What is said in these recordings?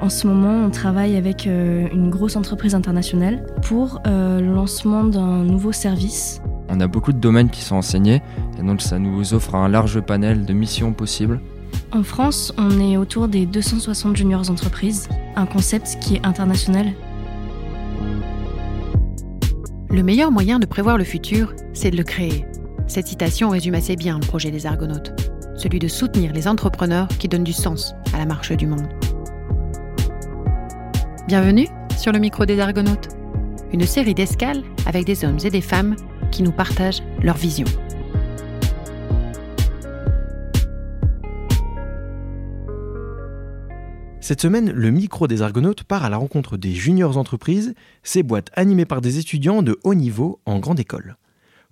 En ce moment, on travaille avec euh, une grosse entreprise internationale pour euh, le lancement d'un nouveau service. On a beaucoup de domaines qui sont enseignés et donc ça nous offre un large panel de missions possibles. En France, on est autour des 260 juniors entreprises, un concept qui est international. Le meilleur moyen de prévoir le futur, c'est de le créer. Cette citation résume assez bien le projet des Argonautes, celui de soutenir les entrepreneurs qui donnent du sens à la marche du monde. Bienvenue sur le micro des Argonautes, une série d'escales avec des hommes et des femmes qui nous partagent leur vision. Cette semaine, le micro des Argonautes part à la rencontre des juniors entreprises, ces boîtes animées par des étudiants de haut niveau en grande école.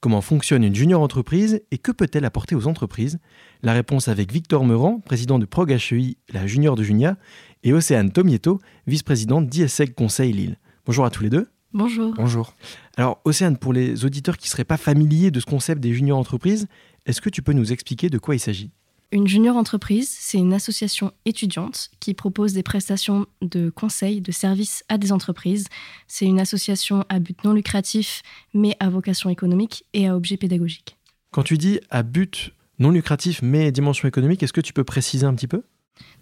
Comment fonctionne une junior entreprise et que peut-elle apporter aux entreprises? La réponse avec Victor Meurant, président de Prog HEI, la junior de Junia, et Océane Tomieto, vice-présidente d'ISEG Conseil Lille. Bonjour à tous les deux. Bonjour. Bonjour. Alors Océane, pour les auditeurs qui ne seraient pas familiers de ce concept des juniors entreprises, est-ce que tu peux nous expliquer de quoi il s'agit? Une junior entreprise, c'est une association étudiante qui propose des prestations de conseil, de services à des entreprises. C'est une association à but non lucratif, mais à vocation économique et à objet pédagogique. Quand tu dis à but non lucratif mais dimension économique, est-ce que tu peux préciser un petit peu?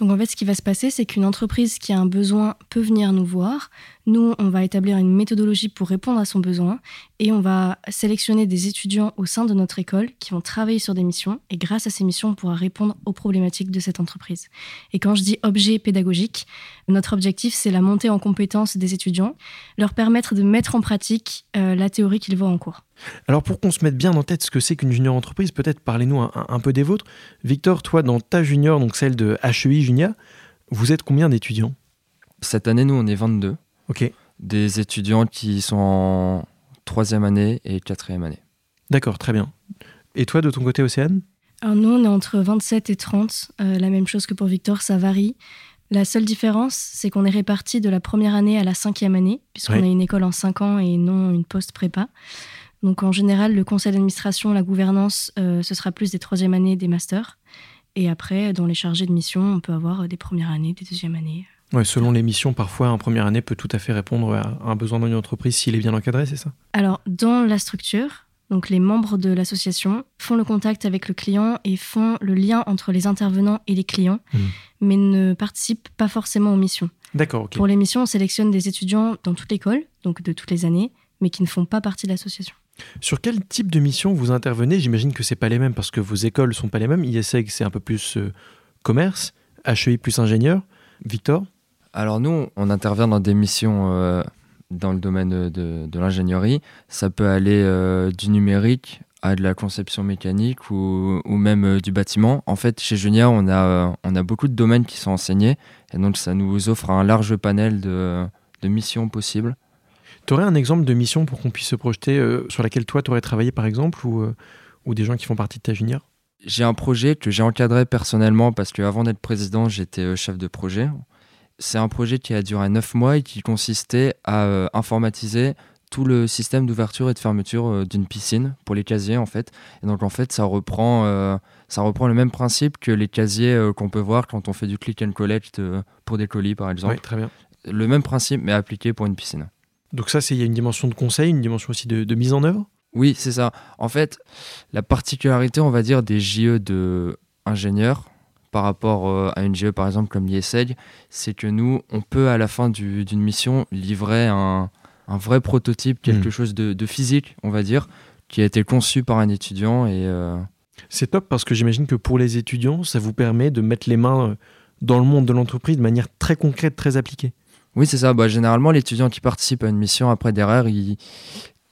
Donc en fait, ce qui va se passer, c'est qu'une entreprise qui a un besoin peut venir nous voir. Nous, on va établir une méthodologie pour répondre à son besoin et on va sélectionner des étudiants au sein de notre école qui vont travailler sur des missions et grâce à ces missions, on pourra répondre aux problématiques de cette entreprise. Et quand je dis objet pédagogique, notre objectif, c'est la montée en compétences des étudiants, leur permettre de mettre en pratique euh, la théorie qu'ils voient en cours. Alors pour qu'on se mette bien en tête ce que c'est qu'une junior entreprise, peut-être parlez-nous un, un peu des vôtres. Victor, toi dans ta junior, donc celle de HEI Junia, vous êtes combien d'étudiants? Cette année, nous, on est 22. Ok, Des étudiants qui sont en troisième année et quatrième année. d'accord, très bien. Et toi de ton côté Océane? Alors nous, on est entre 27 et 30, euh, la même chose que pour Victor, ça varie. La seule différence, c'est qu'on est répartis de la première année à la cinquième année, puisqu'on Ouais. est une école en cinq ans et non une post-prépa. Donc en général, le conseil d'administration, la gouvernance, euh, ce sera plus des troisième années, des masters. Et après, dans les chargés de mission, on peut avoir des premières années, des deuxièmes années. Ouais, selon les missions, parfois en première année peut tout à fait répondre à un besoin dans une entreprise s'il est bien encadré, c'est ça? Alors, dans la structure, donc les membres de l'association font le contact avec le client et font le lien entre les intervenants et les clients, Mhm. mais ne participent pas forcément aux missions. D'accord. Pour les missions, on sélectionne des étudiants dans toute l'école, donc de toutes les années, mais qui ne font pas partie de l'association. Sur quel type de mission vous intervenez? J'imagine que c'est pas les mêmes parce que vos écoles sont pas les mêmes. ISEG c'est un peu plus euh, commerce, HEI plus ingénieur. Victor? Alors nous, on intervient dans des missions euh, dans le domaine de, l'ingénierie. Ça peut aller euh, du numérique à de la conception mécanique ou, même du bâtiment. En fait, chez Junia, on a, beaucoup de domaines qui sont enseignés et donc ça nous offre un large panel de missions possibles. Tu aurais un exemple de mission pour qu'on puisse se projeter euh, sur laquelle toi tu aurais travaillé par exemple ou, euh, ou des gens qui font partie de ta junior? J'ai un projet que j'ai encadré personnellement parce qu'avant d'être président, j'étais euh, chef de projet. C'est un projet qui a duré 9 mois et qui consistait à informatiser tout le système d'ouverture et de fermeture d'une piscine pour les casiers en fait. Et donc en fait, ça reprend, euh, ça reprend le même principe que les casiers euh, qu'on peut voir quand on fait du click and collect euh, pour des colis par exemple. Oui, très bien. Le même principe mais appliqué pour une piscine. Donc ça, c'est il y a une dimension de conseil, une dimension aussi de, de mise en œuvre? Oui, c'est ça. En fait, la particularité, on va dire, des JE de ingénieurs par rapport euh, à une JE, par exemple, comme l'ISEG, c'est que nous, on peut, à la fin du- d'une mission, livrer un, un vrai prototype, quelque Mhm. chose de, de physique, on va dire, qui a été conçu par un étudiant. Et euh, C'est top parce que j'imagine que pour les étudiants, ça vous permet de mettre les mains euh, dans le monde de l'entreprise de manière très concrète, très appliquée. Oui, c'est ça. Bah, généralement, l'étudiant qui participe à une mission après derrière, il,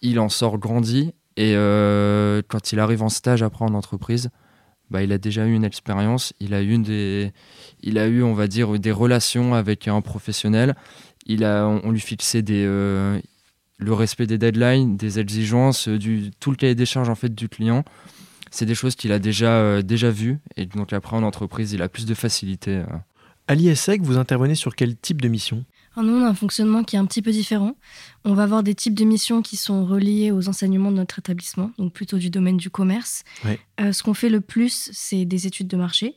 il en sort grandi. Et euh, quand il arrive en stage après en entreprise, bah, il a déjà eu une expérience, il a eu des, il a eu, on va dire, des relations avec un professionnel. Il a, on, lui fixait des, euh, le respect des deadlines, des exigences, du tout le cahier des charges en fait du client. C'est des choses qu'il a déjà, euh, déjà vues et donc après en entreprise, il a plus de facilité. À l'ISEG, vous intervenez sur quel type de mission? Nous, on a un fonctionnement qui est un petit peu différent. On va avoir des types de missions qui sont reliées aux enseignements de notre établissement, donc plutôt du domaine du commerce. Euh, ce qu'on fait le plus, c'est des études de marché,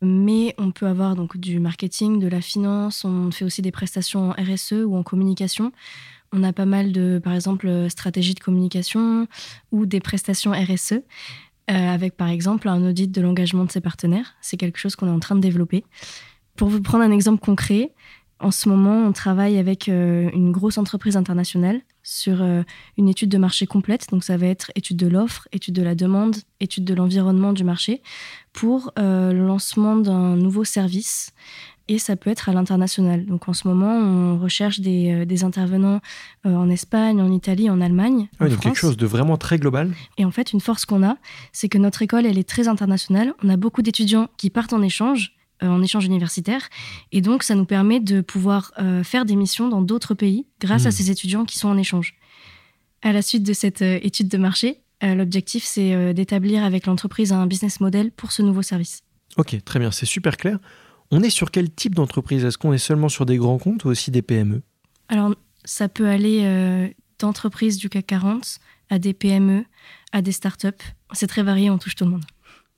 mais on peut avoir donc du marketing, de la finance, on fait aussi des prestations en RSE ou en communication. On a pas mal de, par exemple, euh, stratégies de communication ou des prestations RSE, euh, avec par exemple un audit de l'engagement de ses partenaires. C'est quelque chose qu'on est en train de développer. Pour vous prendre un exemple concret, en ce moment, on travaille avec euh, une grosse entreprise internationale sur euh, une étude de marché complète. Donc, ça va être étude de l'offre, étude de la demande, étude de l'environnement du marché pour euh, le lancement d'un nouveau service. Et ça peut être à l'international. Donc, en ce moment, on recherche des, des intervenants en Espagne, en Italie, en Allemagne. Ah oui, en donc quelque chose de vraiment très global. Et en fait, une force qu'on a, c'est que notre école, elle est très internationale. On a beaucoup d'étudiants qui partent en échange, en échange universitaire. Et donc, ça nous permet de pouvoir euh, faire des missions dans d'autres pays grâce Hmm. à ces étudiants qui sont en échange. À la suite de cette euh, étude de marché, euh, l'objectif, c'est euh, d'établir avec l'entreprise un business model pour ce nouveau service. Ok, très bien, c'est super clair. On est sur quel type d'entreprise? Est-ce qu'on est seulement sur des grands comptes ou aussi des PME Alors, ça peut aller euh, d'entreprises du CAC 40 à des PME, à des startups. C'est très varié, on touche tout le monde.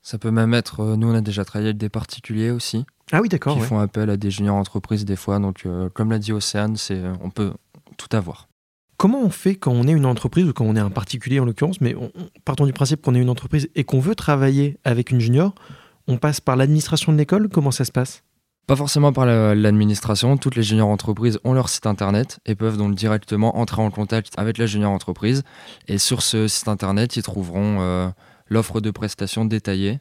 Ça peut même être, euh, nous on a déjà travaillé avec des particuliers aussi, Ah oui, d'accord. qui ouais. font appel à des juniors entreprises des fois. Donc, euh, comme l'a dit Océane, c'est, euh, on peut tout avoir. Comment on fait quand on est une entreprise ou quand on est un particulier en l'occurrence, mais on- on- partons du principe qu'on est une entreprise et qu'on veut travailler avec une junior, on passe par l'administration de l'école Comment ça se passe? Pas forcément par la- l'administration, toutes les juniors entreprises ont leur site internet et peuvent donc directement entrer en contact avec la junior entreprise. Et sur ce site internet, ils trouveront euh, l'offre de prestations détaillée.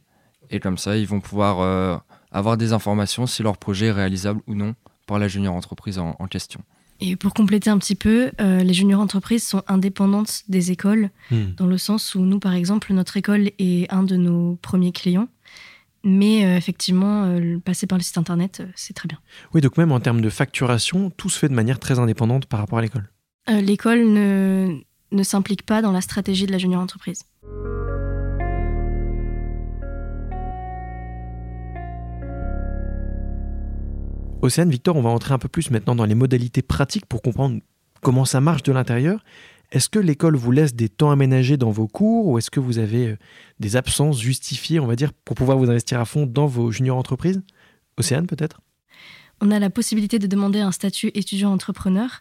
Et comme ça, ils vont pouvoir euh, avoir des informations si leur projet est réalisable ou non par la junior entreprise en, en question. Et pour compléter un petit peu, euh, les juniors entreprises sont indépendantes des écoles, Hmm. dans le sens où nous, par exemple, notre école est un de nos premiers clients. Mais euh, effectivement, euh, le- passer par le site internet, euh, c'est très bien. Oui, donc même en termes de facturation, tout se fait de manière très indépendante par rapport à l'école. Euh, L'école ne, ne s'implique pas dans la stratégie de la junior entreprise. Océane, Victor, on va entrer un peu plus maintenant dans les modalités pratiques pour comprendre comment ça marche de l'intérieur. Est-ce que l'école vous laisse des temps aménagés dans vos cours ou est-ce que vous avez euh, des absences justifiées, on va dire, pour pouvoir vous investir à fond dans vos juniors entreprises? Océane, peut-être? On a la possibilité de demander un statut étudiant-entrepreneur,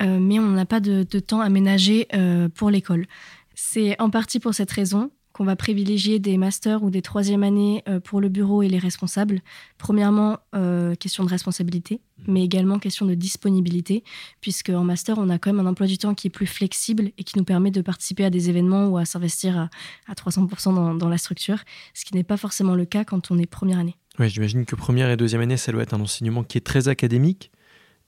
euh, mais on n'a pas de, temps aménagé euh, pour l'école. C'est en partie pour cette raison qu'on va privilégier des masters ou des troisième années euh, pour le bureau et les responsables. Premièrement, euh, question de responsabilité, mais également question de disponibilité, puisque en master, on a quand même un emploi du temps qui est plus flexible et qui nous permet de participer à des événements ou à s'investir à, à 300% dans, dans la structure, ce qui n'est pas forcément le cas quand on est première année. Oui, j'imagine que première et deuxième année, ça doit être un enseignement qui est très académique.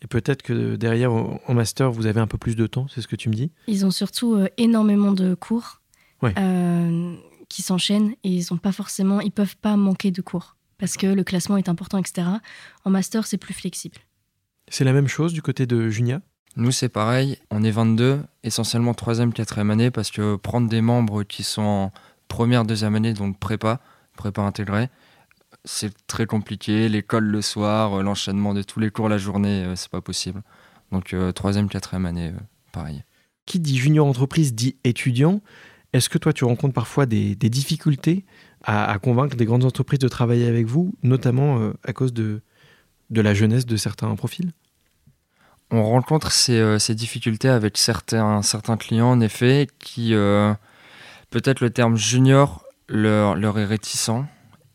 Et peut-être que derrière, en en master, vous avez un peu plus de temps, c'est ce que tu me dis? Ils ont surtout euh, énormément de cours Ouais. euh, qui s'enchaînent et ils ont pas forcément, ils peuvent pas manquer de cours parce que le classement est important, etc. En master, c'est plus flexible. C'est la même chose du côté de Junia? Nous, c'est pareil, on est 22, essentiellement 3e, 4e année, parce que prendre des membres qui sont en première, deuxième année, donc prépa, prépa intégrée, c'est très compliqué. L'école le soir, euh, l'enchaînement de tous les cours la journée, euh, c'est pas possible. Donc, euh, troisième, quatrième année, pareil. Qui dit junior entreprise dit étudiant. Est-ce que toi, tu rencontres parfois des, des difficultés à, à convaincre des grandes entreprises de travailler avec vous, notamment euh, à cause de, de la jeunesse de certains profils? On rencontre ces, euh, ces difficultés avec certains, certains clients, en effet, qui, euh, peut-être le terme junior leur, leur est réticent.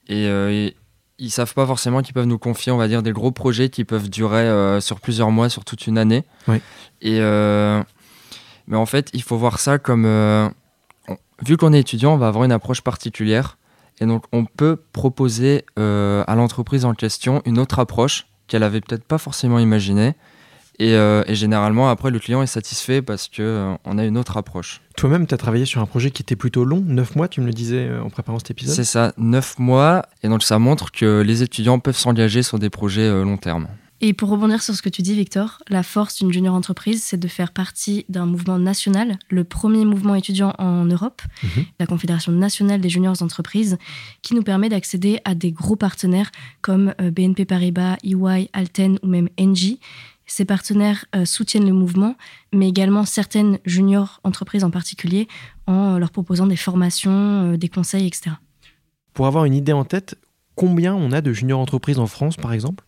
Et, et ils savent pas forcément qu'ils peuvent nous confier, on va dire, des gros projets qui peuvent durer sur plusieurs mois, sur toute une année. Ouais. Et, mais en fait, il faut voir ça comme... vu qu'on est étudiant, on va avoir une approche particulière. Et donc, on peut proposer euh, à l'entreprise en question une autre approche qu'elle avait peut-être pas forcément imaginée. Et, euh, et généralement, après, le client est satisfait parce que euh, on a une autre approche. Toi-même, tu as travaillé sur un projet qui était plutôt long, 9 mois, tu me le disais en préparant cet épisode? C'est ça, 9 mois. Et donc, ça montre que les étudiants peuvent s'engager sur des projets long terme. Et pour rebondir sur ce que tu dis, Victor, la force d'une junior entreprise, c'est de faire partie d'un mouvement national, le premier mouvement étudiant en Europe, Mhm. la Confédération nationale des juniors entreprises, qui nous permet d'accéder à des gros partenaires comme euh, BNP Paribas, EY, Alten ou même Engie. Ces partenaires euh, soutiennent le mouvement, mais également certaines juniors entreprises en particulier, en leur proposant des formations, des conseils, etc. Pour avoir une idée en tête, combien on a de juniors entreprises en France, par exemple?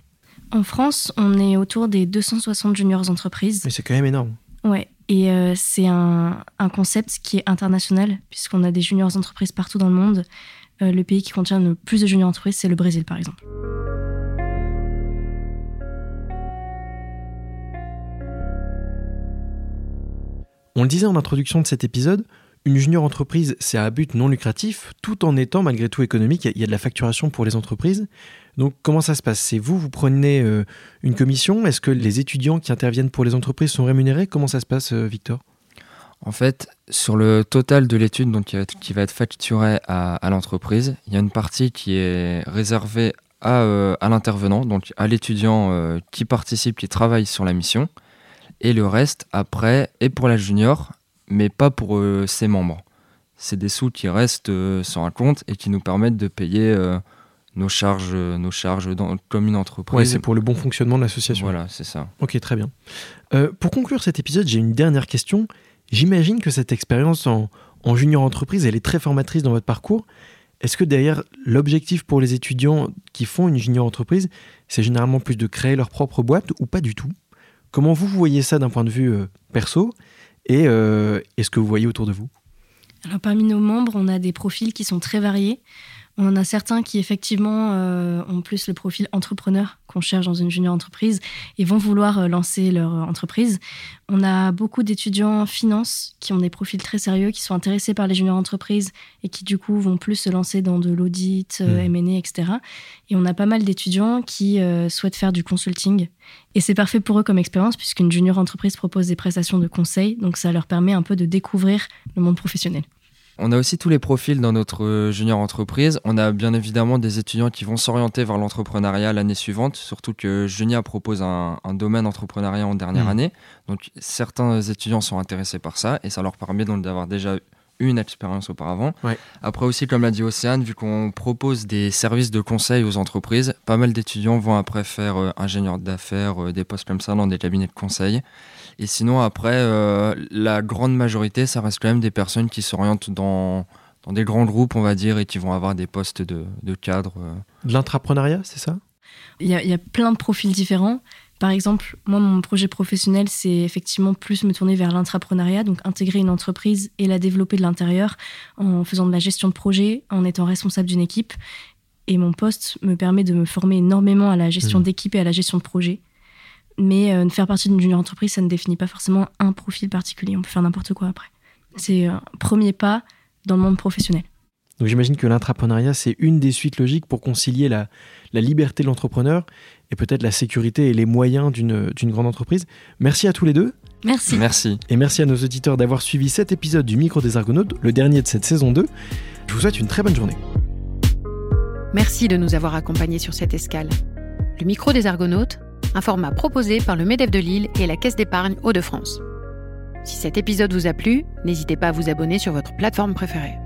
En France, on est autour des 260 juniors entreprises. Mais c'est quand même énorme. Ouais, et euh, c'est un, concept qui est international, puisqu'on a des juniors entreprises partout dans le monde. Euh, le pays qui contient le plus de juniors entreprises, c'est le Brésil, par exemple. On le disait en introduction de cet épisode, une junior entreprise, c'est à but non lucratif, tout en étant malgré tout économique. Il y a de la facturation pour les entreprises. Donc comment ça se passe? C'est vous, vous prenez euh, une commission? Est-ce que les étudiants qui interviennent pour les entreprises sont rémunérés? Comment ça se passe, euh, Victor? En fait, sur le total de l'étude donc, qui va être facturée à, l'entreprise, il y a une partie qui est réservée à, euh, à l'intervenant, donc à l'étudiant qui participe, qui travaille sur la mission. Et le reste, après, est pour la junior, mais pas pour ses membres. C'est des sous qui restent sur un compte et qui nous permettent de payer nos charges, nos charges dans, comme une entreprise. Oui, c'est pour le bon fonctionnement de l'association. Voilà, c'est ça. Ok, très bien. Euh, pour conclure cet épisode, j'ai une dernière question. J'imagine que cette expérience en, en, junior entreprise, elle est très formatrice dans votre parcours. Est-ce que derrière l'objectif pour les étudiants qui font une junior entreprise, c'est généralement plus de créer leur propre boîte ou pas du tout? Comment vous voyez ça d'un point de vue euh, perso? Et euh, est-ce que vous voyez autour de vous? Alors parmi nos membres, on a des profils qui sont très variés. On en a certains qui effectivement euh, ont plus le profil entrepreneur qu'on cherche dans une junior entreprise et vont vouloir euh, lancer leur euh, entreprise. On a beaucoup d'étudiants en finance qui ont des profils très sérieux, qui sont intéressés par les junior entreprises et qui du coup vont plus se lancer dans de l'audit, mmh. M&A, etc. Et on a pas mal d'étudiants qui souhaitent faire du consulting. Et c'est parfait pour eux comme expérience puisqu'une junior entreprise propose des prestations de conseil, donc ça leur permet un peu de découvrir le monde professionnel. On a aussi tous les profils dans notre euh, junior entreprise. On a bien évidemment des étudiants qui vont s'orienter vers l'entrepreneuriat l'année suivante, surtout que Junia propose un, domaine entrepreneuriat en dernière mmh. année. Donc certains étudiants sont intéressés par ça et ça leur permet donc d'avoir déjà une expérience auparavant. Après aussi, comme l'a dit Océane, vu qu'on propose des services de conseil aux entreprises, pas mal d'étudiants vont après faire euh, ingénieur d'affaires, euh, des postes comme ça dans des cabinets de conseil. Et sinon, après, euh, la grande majorité, ça reste quand même des personnes qui s'orientent dans, dans des grands groupes, on va dire, et qui vont avoir des postes de, de cadre. Euh. De l'intrapreneuriat, c'est ça? Il y, a, il y, a, plein de profils différents. Par exemple, moi, mon projet professionnel, c'est effectivement plus me tourner vers l'intrapreneuriat, donc intégrer une entreprise et la développer de l'intérieur en faisant de la gestion de projet, en étant responsable d'une équipe. Et mon poste me permet de me former énormément à la gestion mmh. d'équipe et à la gestion de projet. Mais euh, faire partie d'une junior entreprise, ça ne définit pas forcément un profil particulier. On peut faire n'importe quoi après. C'est un premier pas dans le monde professionnel. Donc j'imagine que l'intrapreneuriat, c'est une des suites logiques pour concilier la, la liberté de l'entrepreneur et peut-être la sécurité et les moyens d'une grande entreprise. Merci à tous les deux. Merci. Merci. Et merci à nos auditeurs d'avoir suivi cet épisode du Micro des Argonautes, le dernier de cette saison 2. Je vous souhaite une très bonne journée. Merci de nous avoir accompagnés sur cette escale. Le Micro des Argonautes, un format proposé par le MEDEF de Lille et la Caisse d'épargne Hauts-de-France. Si cet épisode vous a plu, n'hésitez pas à vous abonner sur votre plateforme préférée.